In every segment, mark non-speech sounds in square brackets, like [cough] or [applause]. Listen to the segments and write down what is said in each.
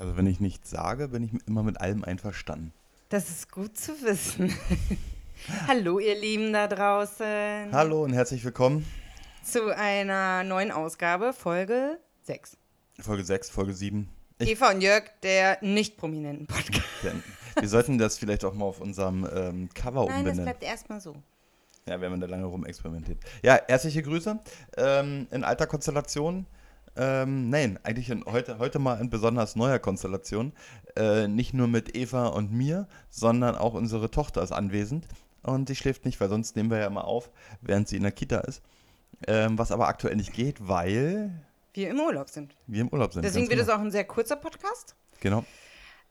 Also wenn ich nichts sage, bin ich immer mit allem einverstanden. Das ist gut zu wissen. [laughs] Hallo, ihr Lieben da draußen. Hallo und herzlich willkommen. Zu einer neuen Ausgabe, Folge 6. Folge 6, Folge 7. Ich, Eva und Jörg, der nicht prominenten Podcast. wir sollten das vielleicht auch mal auf unserem ähm, Cover Nein, das umbenennen. bleibt erstmal so. Ja, wir haben da lange rumexperimentiert. Ja, herzliche Grüße ähm, in alter Konstellation. Ähm, nein, eigentlich in, heute, heute mal in besonders neuer Konstellation. Äh, nicht nur mit Eva und mir, sondern auch unsere Tochter ist anwesend. Und sie schläft nicht, weil sonst nehmen wir ja immer auf, während sie in der Kita ist. Ähm, was aber aktuell nicht geht, weil Wir im Urlaub sind. wir im Urlaub sind. Deswegen wird es genau. auch ein sehr kurzer Podcast. Genau,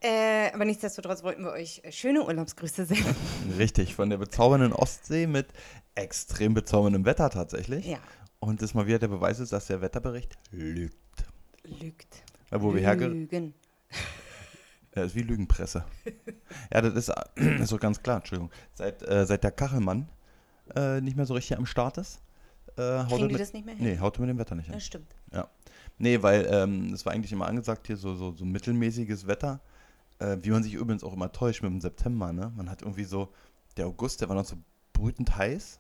Äh, aber nichtsdestotrotz wollten wir euch äh, schöne Urlaubsgrüße senden. [laughs] richtig. Von der bezaubernden Ostsee mit extrem bezauberndem Wetter tatsächlich. Ja, Und das mal wieder der Beweis ist, dass der Wetterbericht lügt. lügt. Ja, wo wir herge Lügen. Ja, [laughs] ist wie Lügenpresse. ja, das ist, äh, [clears throat] ist doch ganz klar, Entschuldigung. Seit, äh, seit der Kachelmann äh, nicht mehr so richtig am Start ist, äh, haut er Kriegen die mit, das nicht mehr hin? nee, haut mit dem Wetter nicht hin. Das stimmt. Nee, weil ähm, es war eigentlich immer angesagt, hier so, so, so mittelmäßiges Wetter, äh, wie man sich übrigens auch immer täuscht mit dem September, ne? Man hat irgendwie so, der August, der war noch so brütend heiß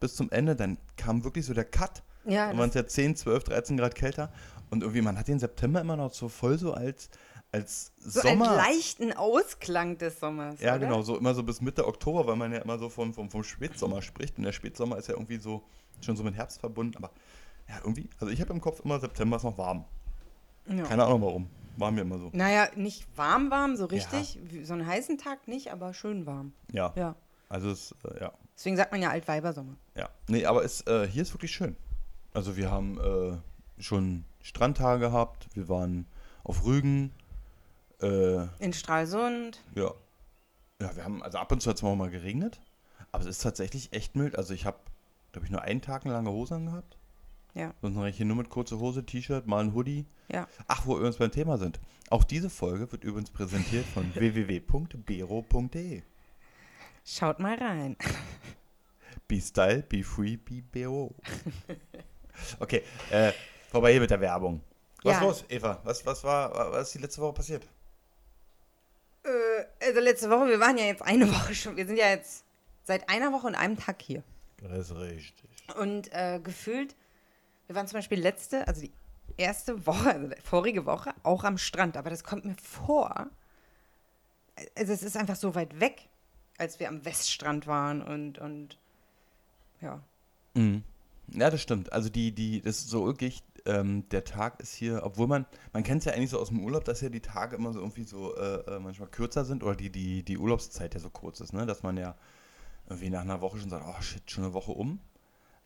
bis zum Ende, dann kam wirklich so der Cut, Ja, dann waren es ja 10, 12, 13 Grad kälter und irgendwie, man hat den September immer noch so voll so als, als so Sommer. einen leichten Ausklang des Sommers. Ja, oder? genau, so immer so bis Mitte Oktober, weil man ja immer so vom, vom, vom Spätsommer spricht. Und der Spätsommer ist ja irgendwie so schon so mit Herbst verbunden. Aber ja, irgendwie, also ich habe im Kopf immer, September ist noch warm. Ja. Keine Ahnung warum. War mir immer so. Naja, nicht warm, warm, so richtig. Wie- So einen heißen Tag nicht, aber schön warm. Ja, Ja. Also es, äh, ja. Deswegen sagt man ja Altweibersommer. Ja. Nee, aber es, äh, hier ist wirklich schön. Also wir haben äh, schon Strandtage gehabt, wir waren auf Rügen. Äh, In Stralsund. Ja. Ja, wir haben, also ab und zu hat es mal geregnet, aber es ist tatsächlich echt mild. Also ich habe, glaube ich, nur einen Tag eine lange Hose angehabt. Ja. Sonst mache ich hier nur mit kurzer Hose, T-Shirt, mal ein Hoodie. Ja. Ach, wo wir übrigens beim Thema sind. Auch diese Folge wird übrigens präsentiert von [laughs] www.bero.de. Schaut mal rein. Be Style, be free, be Bero. Okay, äh, vorbei hier mit der Werbung. Was Ja. los, Eva? Was, was war, was ist die letzte Woche passiert? Äh, also letzte Woche, wir waren ja jetzt eine Woche schon. Wir sind ja jetzt seit einer Woche und einem Tag hier. Das ist richtig. Und äh, gefühlt, wir waren zum Beispiel letzte, also die erste Woche, also vorige Woche, auch am Strand. Aber das kommt mir vor, also es ist einfach so weit weg, als wir am Weststrand waren und, und ja. Mhm. Ja, das stimmt. Also die, die, das ist so wirklich, ähm, der Tag ist hier, obwohl man, man kennt es ja eigentlich so aus dem Urlaub, dass ja die Tage immer so irgendwie so äh, äh, manchmal kürzer sind oder die, die, die Urlaubszeit ja so kurz ist, ne? Dass man ja irgendwie nach einer Woche schon sagt, oh shit, schon eine Woche um.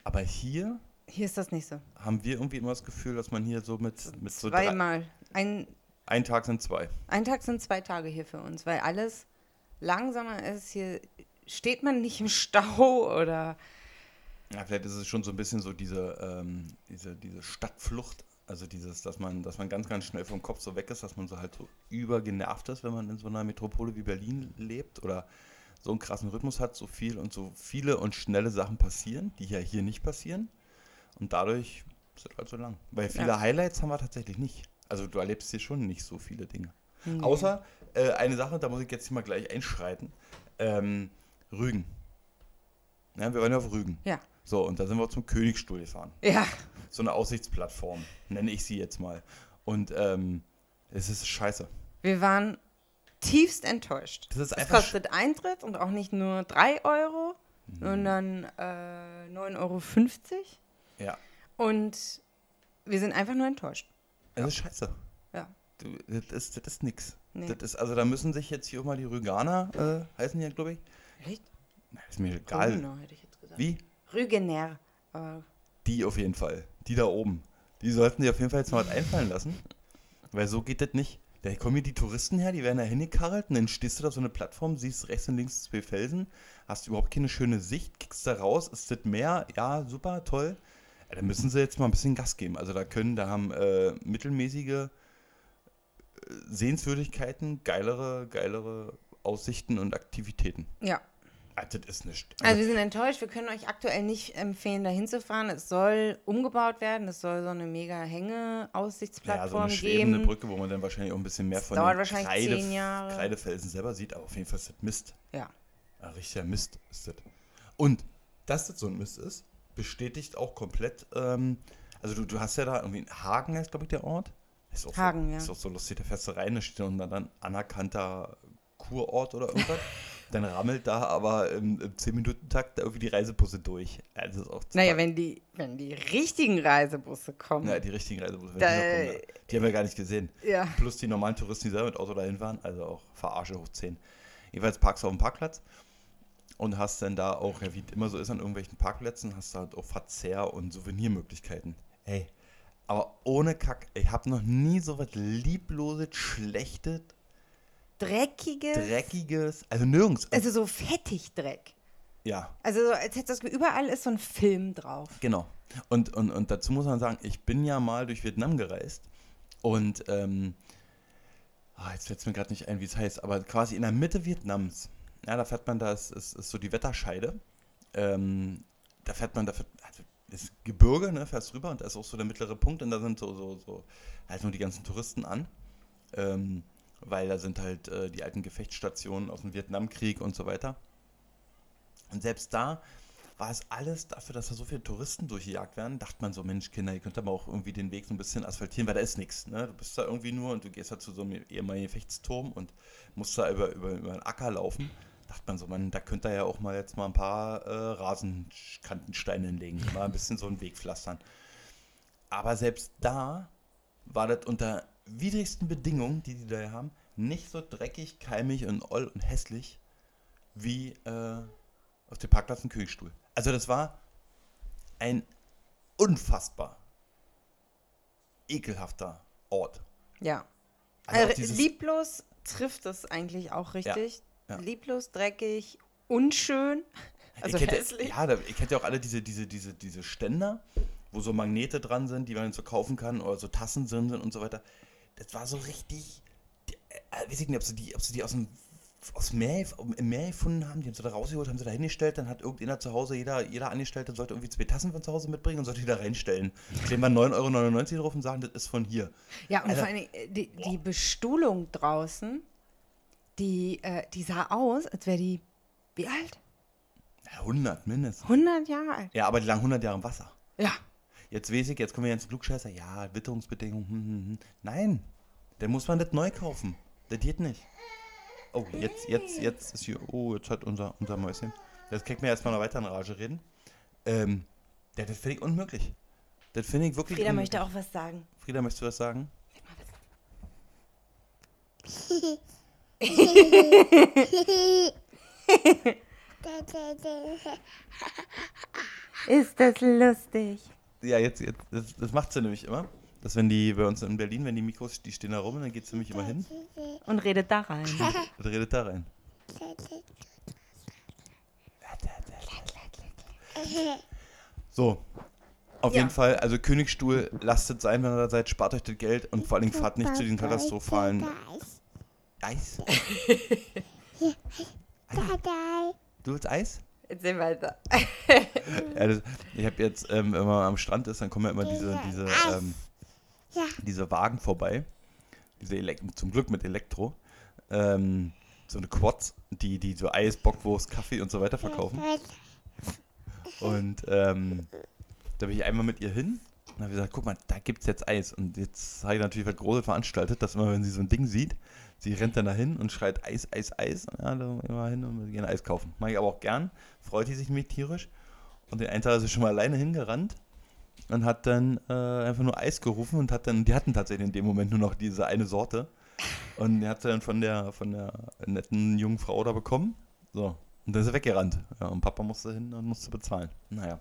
Aber hier Hier ist das nicht so. haben wir irgendwie immer das Gefühl, dass man hier so mit, mit so drei, Zweimal. Ein, ein Tag sind zwei. ein Tag sind zwei Tage hier für uns, weil alles langsamer ist. Hier steht man nicht im Stau oder. Ja, vielleicht ist es schon so ein bisschen so diese, ähm, diese, diese Stadtflucht. Also dieses, dass man, dass man ganz, ganz schnell vom Kopf so weg ist, dass man so halt so übergenervt ist, wenn man in so einer Metropole wie Berlin lebt oder so einen krassen Rhythmus hat, so viel und so viele und schnelle Sachen passieren, die ja hier nicht passieren. Und dadurch ist es halt so lang. Weil viele Ja. Highlights haben wir tatsächlich nicht. Also du erlebst hier schon nicht so viele Dinge. Nee. Außer äh, eine Sache, da muss ich jetzt mal gleich einschreiten. Ähm, Rügen. Ja, wir waren ja auf Rügen. Ja. So, und da sind wir zum Königsstuhl gefahren. Ja. So eine Aussichtsplattform, nenne ich sie jetzt mal. Und ähm, es ist scheiße. Wir waren tiefst enttäuscht. Das ist Es einfach. kostet Eintritt und auch nicht nur 3 Euro, Mhm. sondern äh, 9,50 Euro. Ja, Und wir sind einfach nur enttäuscht. es ist scheiße. Das, ist, das ist nix. Nee. Das ist, also da müssen sich jetzt hier auch mal die Rüganer, äh, heißen die ja, glaube ich. Echt? Na, ist mir egal. Rügener, hätte ich jetzt gesagt. Wie? Rügener. Äh, Die auf jeden Fall. Die da oben. Die sollten sich auf jeden Fall jetzt mal was einfallen lassen. Weil so geht das nicht. Da kommen hier die Touristen her, die werden da hingekarrt und dann stehst du da auf so eine Plattform, siehst rechts und links zwei Felsen, hast überhaupt keine schöne Sicht, kickst da raus, ist das Meer, ja, super, toll. Ja, da müssen sie jetzt mal ein bisschen Gas geben. Also da können, da haben äh, mittelmäßige Sehenswürdigkeiten, geilere, geilere Aussichten und Aktivitäten. ja. Ah, das ist nicht. Also wir sind enttäuscht, wir können euch aktuell nicht empfehlen, da hinzufahren. Es soll umgebaut werden, es soll so eine mega ja, so Hänge-Aussichtsplattform eine schwebende geben. Brücke, wo man dann wahrscheinlich auch ein bisschen mehr Das von dauert den wahrscheinlich zehn Jahre. Kreidefelsen selber sieht, aber auf jeden Fall ist das Mist. Ja. Ja, richtiger Mist ist das. Und dass das so ein Mist ist, bestätigt auch komplett, ähm, also du, du hast ja da irgendwie, Hagen heißt glaube ich der Ort. Ist auch Hagen, so, ja. Ist auch so lustig, da fährst du rein, da steht dann dann anerkannter Kurort oder irgendwas. [laughs] dann rammelt da aber im, im 10-Minuten-Takt irgendwie die Reisebusse durch. Das ist auch Naja, wenn die, wenn die richtigen Reisebusse kommen. ja, die richtigen Reisebusse, wenn Da- die, kommen, die haben wir gar nicht gesehen. Ja. Plus die normalen Touristen, die selber mit Auto dahin waren, also auch Verarsche hoch 10. Jedenfalls parkst du auf dem Parkplatz und hast dann da auch, ja, wie immer so ist an irgendwelchen Parkplätzen, hast du halt auch Verzehr- und Souvenirmöglichkeiten. Ey, aber ohne Kack, ich habe noch nie so was liebloses, schlechtes, Dreckiges. dreckiges, also nirgends. Also so Fettigdreck. ja, Also so, als hätte das überall ist so ein Film drauf. Genau. Und, und, und dazu muss man sagen, ich bin ja mal durch Vietnam gereist und ähm, ah, jetzt fällt es mir gerade nicht ein, wie es heißt, aber quasi in der Mitte Vietnams, ja, da fährt man, da ist, ist, ist so die Wetterscheide. Ähm, da fährt man, da fährt, also ist Gebirge, ne, fährst rüber und da ist auch so der mittlere Punkt und da sind so, so, so halt nur die ganzen Touristen an. Ähm, weil da sind halt äh, die alten Gefechtsstationen aus dem Vietnamkrieg und so weiter. Und selbst da war es alles dafür, dass da so viele Touristen durchgejagt werden, dachte man so, Mensch, Kinder, ihr könnt aber auch irgendwie den Weg so ein bisschen asphaltieren, weil da ist nichts. Ne? Du bist da irgendwie nur und du gehst da zu so einem ehemaligen Gefechtsturm und musst da über, über, über einen Acker laufen. Dachte man so, man, da könnt ihr ja auch mal jetzt mal ein paar äh, Rasenkantensteine hinlegen, [laughs] mal ein bisschen so einen Weg pflastern. Aber selbst da war das unter widrigsten Bedingungen, die die da haben, nicht so dreckig, keimig und oll und hässlich wie äh, auf dem Parkplatz ein Königsstuhl. Also das war ein unfassbar ekelhafter Ort. Ja. Also Also dieses- lieblos trifft es eigentlich auch richtig. ja. Lieblos, dreckig, unschön. Also ich kennt. Ja, da, ihr kennt ja auch alle diese, diese, diese, diese Ständer, wo so Magnete dran sind, die man so kaufen kann oder so Tassen drin sind und so weiter. Das war so richtig. Die, äh, weiß ich nicht, ob sie die, ob sie die aus dem aus Meer, im Meer gefunden haben, die haben sie da rausgeholt, haben sie da hingestellt, dann hat irgendjemand zu Hause, jeder, jeder Angestellte sollte irgendwie zwei Tassen von zu Hause mitbringen und sollte die da reinstellen. Kleben wir 9,99 Euro drauf und sagen, das ist von hier. Ja, und Alter. vor Dingen, äh, die, die Bestuhlung draußen, die, äh, die sah aus, als wäre die, wie alt? Ja, 100 mindestens. 100 Jahre alt. Ja, aber die lagen 100 Jahre im Wasser. Ja. Jetzt weiß ich, jetzt kommen wir ganz Klugscheißer. Ja, Witterungsbedingungen. Hm, hm, hm. Nein, dann muss man das neu kaufen. Das geht nicht. Oh, jetzt, jetzt, jetzt ist hier. Oh, jetzt hat unser, unser Mäuschen. Jetzt kriegt mir erstmal noch weiter in Rage reden. Ähm, ja, das finde ich unmöglich. Das finde ich wirklich Frieda unmöglich. möchte auch was sagen. Frieda, möchtest du was sagen? [laughs] [laughs] Ist das lustig? Ja, jetzt, jetzt das, das macht sie nämlich immer. Dass wenn die bei uns in Berlin, wenn die Mikros, die stehen da rum, dann geht sie nämlich immer hin Und redet da rein. [laughs] und redet da rein. So, auf Ja. jeden Fall, also Königsstuhl, lasst es sein, wenn ihr da seid, spart euch das Geld und vor allem fahrt nicht zu diesen katastrophalen Eis. [laughs] Du willst Eis? Erzähl weiter. [laughs] Ja, das, ich habe jetzt, ähm, wenn man am Strand ist, dann kommen ja immer diese, diese, ähm, diese Wagen vorbei. Diese Elek zum Glück mit Elektro. Ähm, so eine Quads, die, die so Eis, Bockwurst, Kaffee und so weiter verkaufen. Und ähm, da bin ich einmal mit ihr hin und habe gesagt, guck mal, da gibt's jetzt Eis. Und jetzt habe ich natürlich was Großes veranstaltet, dass immer, wenn sie so ein Ding sieht, sie rennt dann dahin und schreit Eis, Eis, Eis. Ja, da immer hin und gehen Eis kaufen. Mache ich aber auch gern. Freut die sich mich tierisch. Und den einen Tag ist sie schon mal alleine hingerannt und hat dann äh, einfach nur Eis gerufen und hat dann, die hatten tatsächlich in dem Moment nur noch diese eine Sorte. Und die hat sie dann von der, von der netten jungen Frau da bekommen. So. Und dann ist er weggerannt. Ja, und Papa musste hin und musste bezahlen. Naja,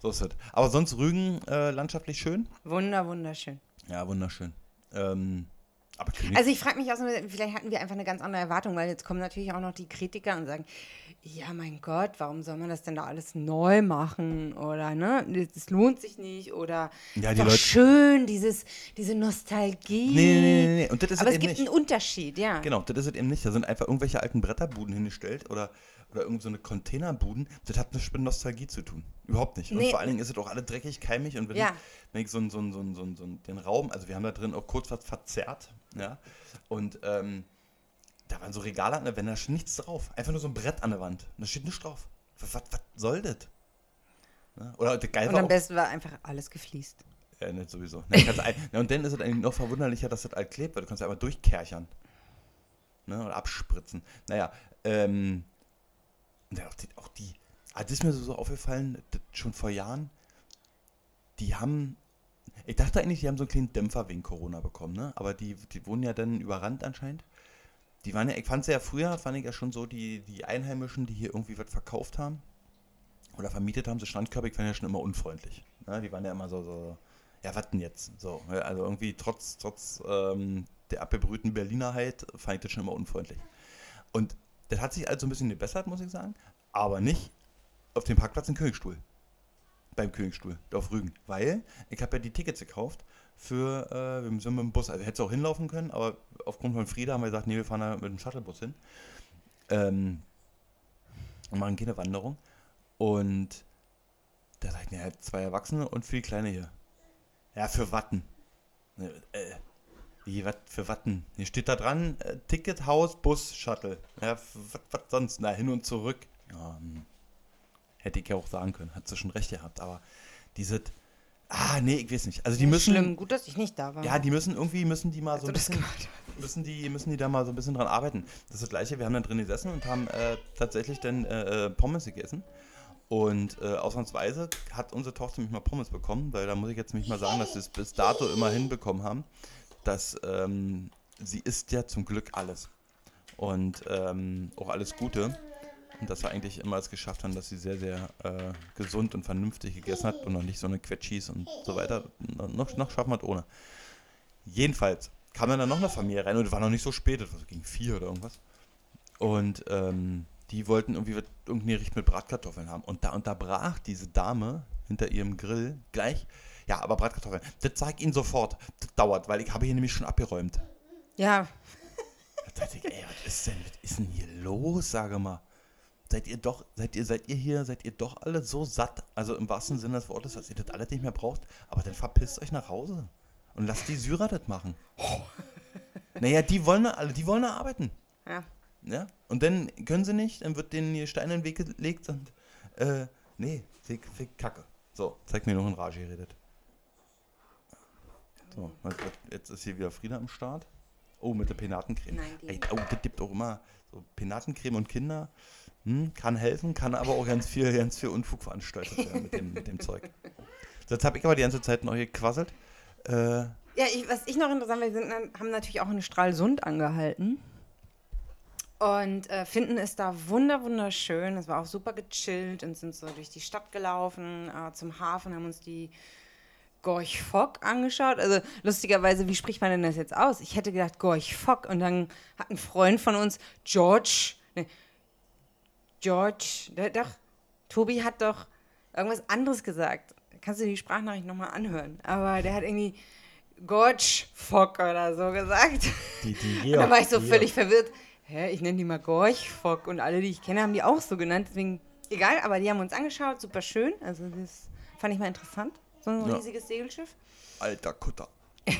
so ist es. Aber sonst Rügen äh, landschaftlich schön. Wunder, wunderschön. Ja, wunderschön. Ähm, Aber Also ich frage mich auch so, vielleicht hatten wir einfach eine ganz andere Erwartung, weil jetzt kommen natürlich auch noch die Kritiker und sagen, ja mein Gott, warum soll man das denn da alles neu machen oder ne, das lohnt sich nicht oder Ja, ist die doch Leute- schön, dieses, diese Nostalgie. Nee, nee, nee, nee. Und das ist Aber es gibt nicht. einen Unterschied, ja. Genau, das ist es eben nicht. Da sind einfach irgendwelche alten Bretterbuden hingestellt oder, oder irgend so eine Containerbuden. Das hat nichts mit Nostalgie zu tun. Überhaupt nicht. Und Nee. vor allen Dingen ist es auch alle dreckig, keimig. Und wenn, Ja. ich, wenn ich so, ein- so, ein- so, ein- so, ein- so den Raum, also wir haben da drin auch kurz was verzerrt, ja. Und ähm, da waren so Regale an der Wand, da steht nichts drauf. Einfach nur so ein Brett an der Wand. Da steht nichts drauf. Was, was, was soll das? Ja? Oder der geil Und am auch, besten war einfach alles gefliest. ja, nicht sowieso. Kannst ein, ja, und dann ist es eigentlich noch verwunderlicher, dass das alt klebt, weil du kannst ja einfach durchkerchern. Ne, oder abspritzen. Naja, ähm, und auch die, auch die ah, das ist mir so, aufgefallen, schon vor Jahren, die haben, ich dachte eigentlich, die haben so einen kleinen Dämpfer wegen Corona bekommen, ne? Aber die, die wurden ja dann überrannt anscheinend. Die waren ja, ich fand sie ja früher, fand ich ja schon so, die, die Einheimischen, die hier irgendwie was verkauft haben oder vermietet haben, so Strandkörbe, ich fand ja schon immer unfreundlich. Ne? Die waren ja immer so, so, ja, was denn jetzt? So, also irgendwie trotz, trotz ähm, der abgebrühten Berlinerheit fand ich das schon immer unfreundlich. Und das hat sich also ein bisschen gebessert, muss ich sagen, aber nicht auf dem Parkplatz in Königstuhl. Beim Königstuhl, auf Rügen. Weil ich habe ja die Tickets gekauft für, äh, wir sind mit dem Bus, also hätte es auch hinlaufen können, aber aufgrund von Frieda haben wir gesagt, nee, wir fahren da mit dem Shuttlebus hin. Ähm, und machen keine Wanderung. Und da sagt er, ja, zwei Erwachsene und vier Kleine hier. Ja, für Watten. Äh, wie, was für Watten? Hier steht da dran, äh, Ticket, Haus, Bus, Shuttle. Ja, was sonst? Na, hin und zurück. Ja, hm. hätte ich ja auch sagen können, hat sie schon recht gehabt, aber diese, ah, nee, ich weiß nicht. Also die müssen, Schlimm, gut, dass ich nicht da war. ja, die müssen irgendwie, müssen die mal Als so ein bisschen, müssen die, müssen die da mal so ein bisschen dran arbeiten. Das ist das Gleiche, wir haben da drin gesessen und haben äh, tatsächlich dann äh, äh, Pommes gegessen. Und äh, ausnahmsweise hat unsere Tochter mich mal Pommes bekommen, weil da muss ich jetzt nicht mal sagen, dass sie es bis dato immer hinbekommen haben, dass ähm, sie isst ja zum Glück alles. Und ähm, auch alles Gute. Und dass wir eigentlich immer es geschafft haben, dass sie sehr, sehr äh, gesund und vernünftig gegessen hat und noch nicht so eine Quetschis und so weiter. Noch, noch schaffen wir es ohne. Jedenfalls kam dann, noch eine Familie rein und es war noch nicht so spät, das war so gegen vier oder irgendwas. Und ähm, die wollten irgendwie irgendein Gericht mit Bratkartoffeln haben. Und da unterbrach diese Dame hinter ihrem Grill gleich, ja, aber Bratkartoffeln, das ich Ihnen sofort, das dauert, weil ich habe hier nämlich schon abgeräumt. Ja, Da dachte ich, ey, was ist denn, was ist denn hier los, sage mal. Seid ihr doch, seid ihr, seid ihr hier, seid ihr doch alle so satt, also im wahrsten Sinne des Wortes, dass ihr das alles nicht mehr braucht, aber dann verpisst euch nach Hause und lasst die Syrer das machen. Naja, die wollen alle, die wollen arbeiten. ja. Ja? Und dann können sie nicht, dann wird denen hier Stein in den Weg gelegt und, äh, nee, fick, fick, Kacke. So, zeig mir noch in Rage geredet. So, jetzt ist hier wieder Frieda am Start. Oh, mit der Penatencreme. Nein, die- Ey, oh, das gibt auch immer so Penatencreme und Kinder. Hm, kann helfen, kann aber auch ganz viel, ganz viel Unfug veranstaltet werden mit dem, mit dem Zeug. So, Jetzt habe ich aber die ganze Zeit noch gequasselt. Äh, Ja, ich, was ich noch interessant finde, wir sind, haben natürlich auch in Stralsund angehalten. Und äh, finden es da wunder, wunderschön. Es war auch super gechillt und sind so durch die Stadt gelaufen, äh, zum Hafen, haben uns die Gorch Fock angeschaut. Also lustigerweise, wie spricht man denn das jetzt aus? Ich hätte gedacht Gorch Fock und dann hat ein Freund von uns, George, ne, George, der, doch, Tobi hat doch irgendwas anderes gesagt. Kannst du die Sprachnachricht nochmal anhören? Aber der hat irgendwie Gorge Fock oder so gesagt. die, die [laughs] Und da war ich so völlig verwirrt. Hä, ich nenne die mal Gorch Fock und alle, die ich kenne, haben die auch so genannt. Deswegen, egal, aber die haben uns angeschaut, super schön. Also das fand ich mal interessant. So ein Ja. riesiges Segelschiff. Alter Kutter. [laughs]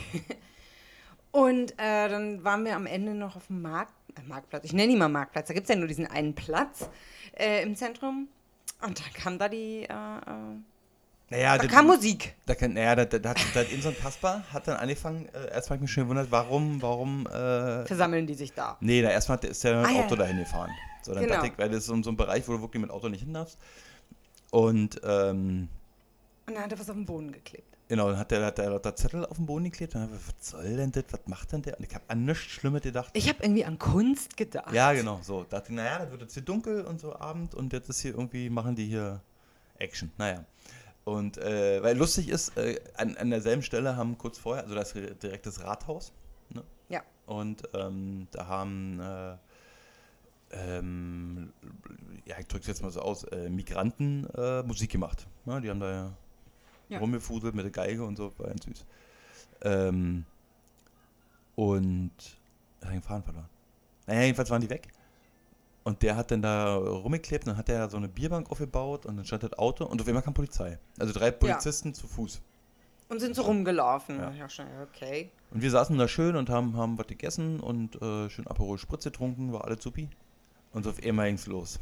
Und äh, dann waren wir am Ende noch auf dem Markt, äh, Marktplatz. Ich nenne ihn mal Marktplatz. Da gibt es ja nur diesen einen Platz äh, im Zentrum. Und dann kam da die, äh, äh, Naja, da das- kam Musik. Da naja, da, da, da hat, da hat Inson Kasper hat dann angefangen, äh, erstmal hab ich mich schon gewundert, warum, warum, äh, Versammeln die sich da. nee, da erstmal ist der mit Ah, dem ja, Auto ja. dahin gefahren. So, dann Genau. ich, weil das ist so, so ein Bereich, wo du wirklich mit Auto nicht hin darfst. Und, ähm, Und dann hat er was auf den Boden geklebt. genau, dann hat der, hat der lauter Zettel auf dem Boden geklebt. Und dann, ich, was soll denn das, was macht denn der? Und ich habe an nichts Schlimmes gedacht. Ich habe irgendwie an Kunst gedacht. Ja, genau, so. Da dachte ich, naja, dann wird jetzt hier dunkel und so Abend und jetzt ist hier irgendwie, machen die hier Action. Naja. Und äh, weil lustig ist, äh, an, an derselben Stelle haben kurz vorher, also das ist direkt das Rathaus, ne? Ja. und ähm, da haben, äh, ähm, ja, ich drücke es jetzt mal so aus, äh, Migranten äh, Musik gemacht. Ja, die haben da ja, rumgefuselt mit der Geige und so, war ganz süß. Ähm, und er hat den Faden verloren. Naja, jedenfalls waren die weg. Und der hat dann da rumgeklebt, dann hat er so eine Bierbank aufgebaut und dann stand das Auto und auf einmal kam Polizei. Also drei Polizisten zu Fuß. Und sind so rumgelaufen. Ja. Ja, ja schon, okay. Und wir saßen da schön und haben, haben was gegessen und äh, schön Aperol Spritz getrunken, war alles supi. Und auf einmal ging's los.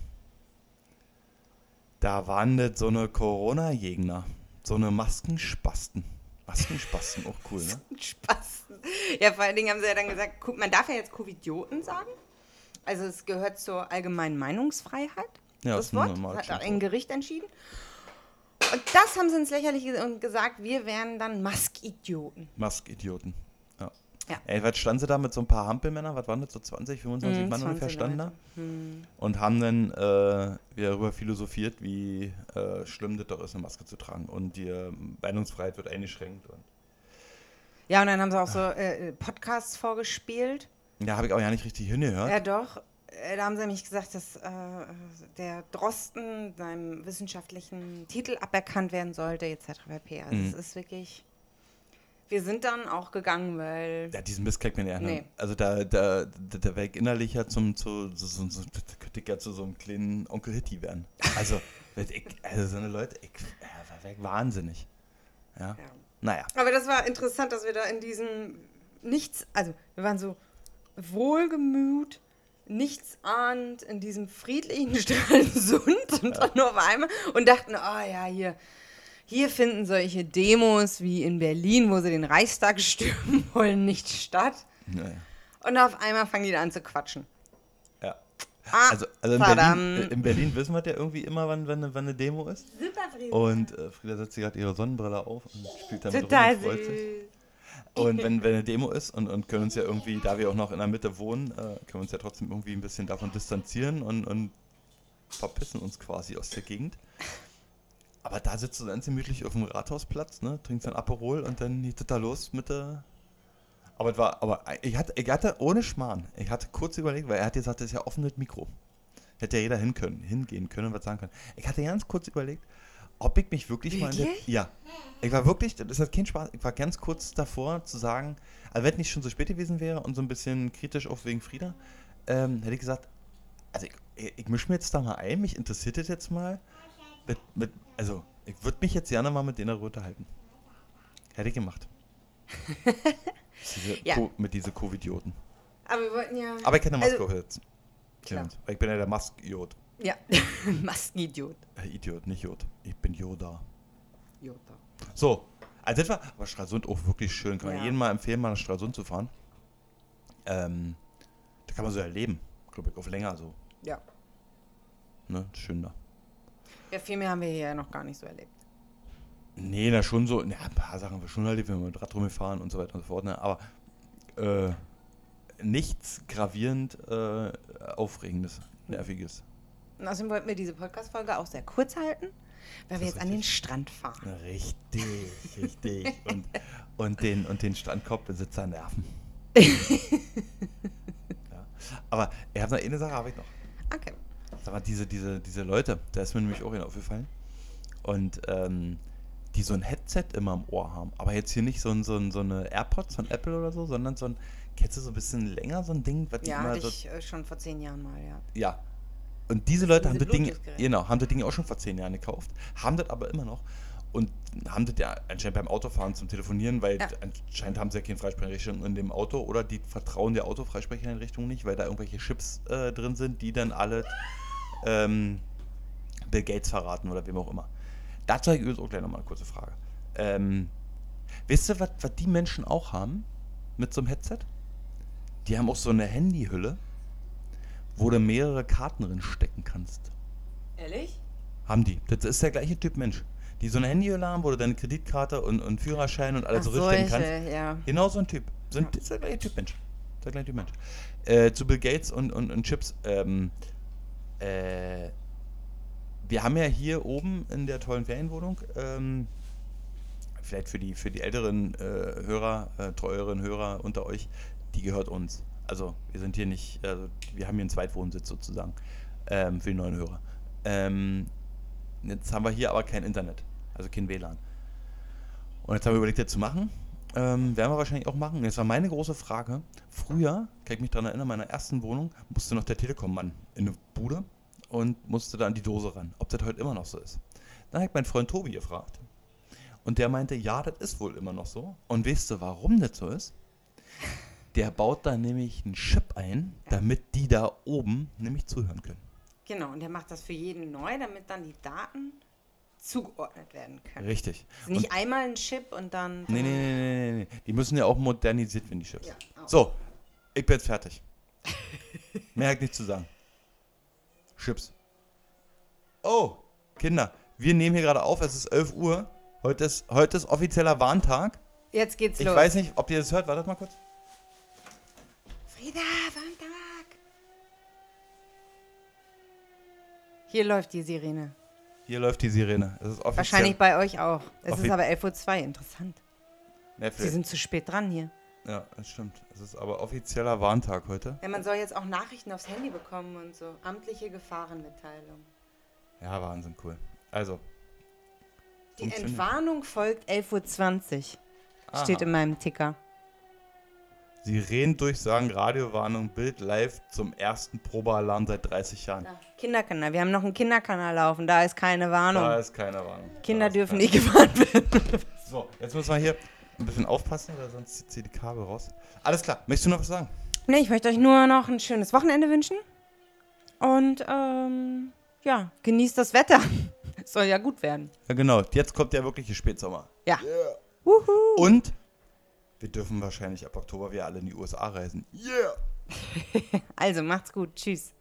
Da waren das so eine Corona-Jägner, so eine Maskenspasten. Maskenspasten, auch cool, ne? [laughs] Spaß. Ja, vor allen Dingen haben sie ja dann gesagt, guck, man darf ja jetzt Covidioten sagen. Also es gehört zur allgemeinen Meinungsfreiheit. Ja, das Wort normales hat ein. Gericht entschieden. Und das haben sie ins Lächerliche und gesagt, wir wären dann Maskidioten. Maskidioten. Ja. Ja. Ey, was standen sie da mit so ein paar Hampelmännern? Was waren das, so 20, 25 Mhm, Mann ungefähr 20 standen da? Leute. Hm. Und haben dann äh, wieder darüber philosophiert, wie äh, schlimm das doch ist, eine Maske zu tragen. Und die äh, Meinungsfreiheit wird eingeschränkt. Und Ja, und dann haben sie auch so äh, Podcasts vorgespielt. Ja, habe ich auch ja nicht richtig hingehört. Ja, doch. Äh, Da haben sie nämlich gesagt, dass äh, der Drosten seinem wissenschaftlichen Titel aberkannt werden sollte, etc. pp. Also Mhm. es ist wirklich. Wir sind dann auch gegangen, weil. Ja, diesen Mist kriegt man ja Nee. nicht. Also da, da, da, da wäre ich innerlich ja zum, zu, so, so, so, da könnte ich ja zu so einem kleinen Onkel Hitti werden. Also, [laughs] ich, also so eine Leute, ich ja, wäre ich wahnsinnig. Ja. Ja. Naja. Aber das war interessant, dass wir da in diesem nichts, also wir waren so wohlgemut, nichtsahnend in diesem friedlichen [laughs] Stralsund und dann nur auf einmal und dachten, oh ja, hier, hier finden solche Demos wie in Berlin, wo sie den Reichstag stürmen [laughs] wollen, nicht statt. Naja. Und auf einmal fangen die da an zu quatschen. Ja. Ah, Also, also in, verdammt. Berlin, in Berlin wissen wir ja irgendwie immer, wann, wann, eine- wann eine Demo ist. Super Frieden. Und äh, Frieda setzt sich gerade ihre Sonnenbrille auf und spielt damit Total rum und freut sich. Und [laughs] wenn, wenn eine Demo ist und, und können uns ja irgendwie, da wir auch noch in der Mitte wohnen, äh, können wir uns ja trotzdem irgendwie ein bisschen davon distanzieren und, und verpissen uns quasi aus der Gegend. Aber da sitzt du ganz gemütlich auf dem Rathausplatz, ne, trinkst ein Aperol und dann geht es da los mit der. Aber es war, aber ich hatte, ich hatte ohne Schmarrn, ich hatte kurz überlegt, weil er hat gesagt, das ist ja offenes Mikro. Hätte ja jeder hin können, hingehen können und was sagen können. Ich hatte ganz kurz überlegt, ob ich mich wirklich, mal in der, Wirklich? Ja. Ich war wirklich, das hat keinen Spaß, ich war ganz kurz davor zu sagen, also wenn es nicht schon so spät gewesen wäre und so ein bisschen kritisch auch wegen Frieda, ähm, hätte ich gesagt, also ich, ich, mische mir jetzt da mal ein, mich interessiert das jetzt mal. Mit, mit, also, ich würde mich jetzt gerne mal mit denen darüber unterhalten. Hätte ich gemacht. [laughs] diese, Ja. Co mit diese Covidioten. Aber wir wollten ja. Aber ich kenne Maske Also, jetzt. klar. Ich bin ja der Maskidiot. Ja, [laughs] Maskenidiot. Äh, Idiot, nicht Jod. Ich bin Yoda. Jota. So, also das war, aber Stralsund auch wirklich schön. Kann man Ja. jedem mal empfehlen, mal nach Stralsund zu fahren. Ähm, da kann man so erleben, glaube ich, auf länger so. Ja. Ne, schön da. Ja, viel mehr haben wir hier ja noch gar nicht so erlebt. Nee, na schon so, ja, ein paar Sachen haben wir schon erlebt, wenn wir mit Rad rumgefahren und so weiter und so fort, ne? aber äh, nichts gravierend äh, Aufregendes, Nerviges. Und außerdem wollten wir diese Podcast-Folge auch sehr kurz halten, weil wir ist jetzt an den richtig. Strand fahren. Richtig, richtig. und, und, den, und den Strandkorbbesitzer nerven. [laughs] ja. Aber ich habe noch eine Sache, habe ich noch. Okay. Sag mal, diese, diese, diese Leute, da ist mir nämlich auch aufgefallen. Und ähm, die so ein Headset immer im Ohr haben. Aber jetzt hier nicht so, ein, so, ein, so eine AirPods von Apple oder so, sondern so ein, kennst du so ein bisschen länger, so ein Ding, was Ja, immer hatte so. ich äh, schon vor zehn Jahren mal, ja. Ja. Und diese Leute haben das Ding, genau, haben das Ding auch schon vor zehn Jahren gekauft, haben das aber immer noch und haben das ja anscheinend beim Autofahren zum Telefonieren, weil Ja. anscheinend haben sie ja keine Freisprecheinrichtung in dem Auto oder die vertrauen der Autofreisprecheinrichtung nicht, weil da irgendwelche Chips äh, drin sind, die dann alle ähm, Bill Gates verraten oder wem auch immer. Dazu habe ich übrigens auch gleich nochmal eine kurze Frage. Ähm, wisst ihr, was was die Menschen auch haben mit so einem Headset? Die haben auch so eine Handyhülle, wo du mehrere Karten drin stecken kannst. Ehrlich? Haben die. Das ist der gleiche Typ Mensch. Die so eine Handyhülle haben, wo du deine Kreditkarte und, und Führerschein und alles Ach, so drinstecken kannst. solche, ja. Genau so ein Typ. Sind, Ja. Das ist der gleiche Typ Mensch. Der gleiche Typ Mensch. Äh, zu Bill Gates und, und, und Chips. Ähm, äh, wir haben ja hier oben in der tollen Ferienwohnung, ähm, vielleicht für die, für die älteren äh, Hörer, äh, treueren Hörer unter euch, die gehört uns. Also wir sind hier nicht, also wir haben hier einen Zweitwohnsitz sozusagen ähm, für die neuen Hörer. Ähm, jetzt haben wir hier aber kein Internet, also kein WLAN. Und jetzt haben wir überlegt, das zu machen. Ähm, werden wir wahrscheinlich auch machen. Jetzt war meine große Frage. Früher, kann ich mich daran erinnern, in meiner ersten Wohnung musste noch der Telekom-Mann in eine Bude und musste da an die Dose ran. Ob das heute immer noch so ist. Dann ich meinen Freund Tobi gefragt. Und der meinte, ja, das ist wohl immer noch so. Und weißt du, warum das so ist? Der baut da nämlich einen Chip ein, damit die da oben nämlich zuhören können. Genau, und der macht das für jeden neu, damit dann die Daten zugeordnet werden können. Richtig. Also nicht einmal ein Chip und dann. Nee, nee, nee, nee, nee. Die müssen ja auch modernisiert werden, die Chips. Ja. So, ich bin jetzt fertig. [laughs] Mehr hat nicht zu sagen. Chips. Oh, Kinder, wir nehmen hier gerade auf, es ist 11 Uhr. Heute ist, heute ist offizieller Warntag. Jetzt geht's Ich los. weiß nicht, ob ihr das hört. Wartet mal kurz. Frieda, Sonntag. Hier läuft die Sirene. Hier läuft die Sirene. Es ist offiziell. Wahrscheinlich bei euch auch. Es ist aber 11.02 Uhr. Interessant. Nee, Sie sind zu spät dran hier. ja, das stimmt. Es ist aber offizieller Warntag heute. Ja, man soll jetzt auch Nachrichten aufs Handy bekommen und so. Amtliche Gefahrenmitteilung. Ja, Wahnsinn, cool. Also. Die. Entwarnung folgt 11.20 Uhr. Steht in meinem Ticker. Sirenendurchsagen, Radiowarnung, Bild live zum ersten Probealarm seit 30 Jahren. Kinderkanal. Wir haben noch einen Kinderkanal laufen. Da ist keine Warnung. Da ist keine Warnung. Kinder dürfen nicht gewarnt werden. [laughs] So, jetzt müssen wir hier ein bisschen aufpassen, oder sonst zieht sie die Kabel raus. Alles klar, möchtest du noch was sagen? nee, ich möchte euch nur noch ein schönes Wochenende wünschen. Und ähm, ja, genießt das Wetter. Es [laughs] soll ja gut werden. Ja, genau. Jetzt kommt ja wirklich der Spätsommer. Ja. Yeah. Und wir dürfen wahrscheinlich ab Oktober wieder alle in die USA reisen. Yeah! [laughs] Also macht's gut. Tschüss.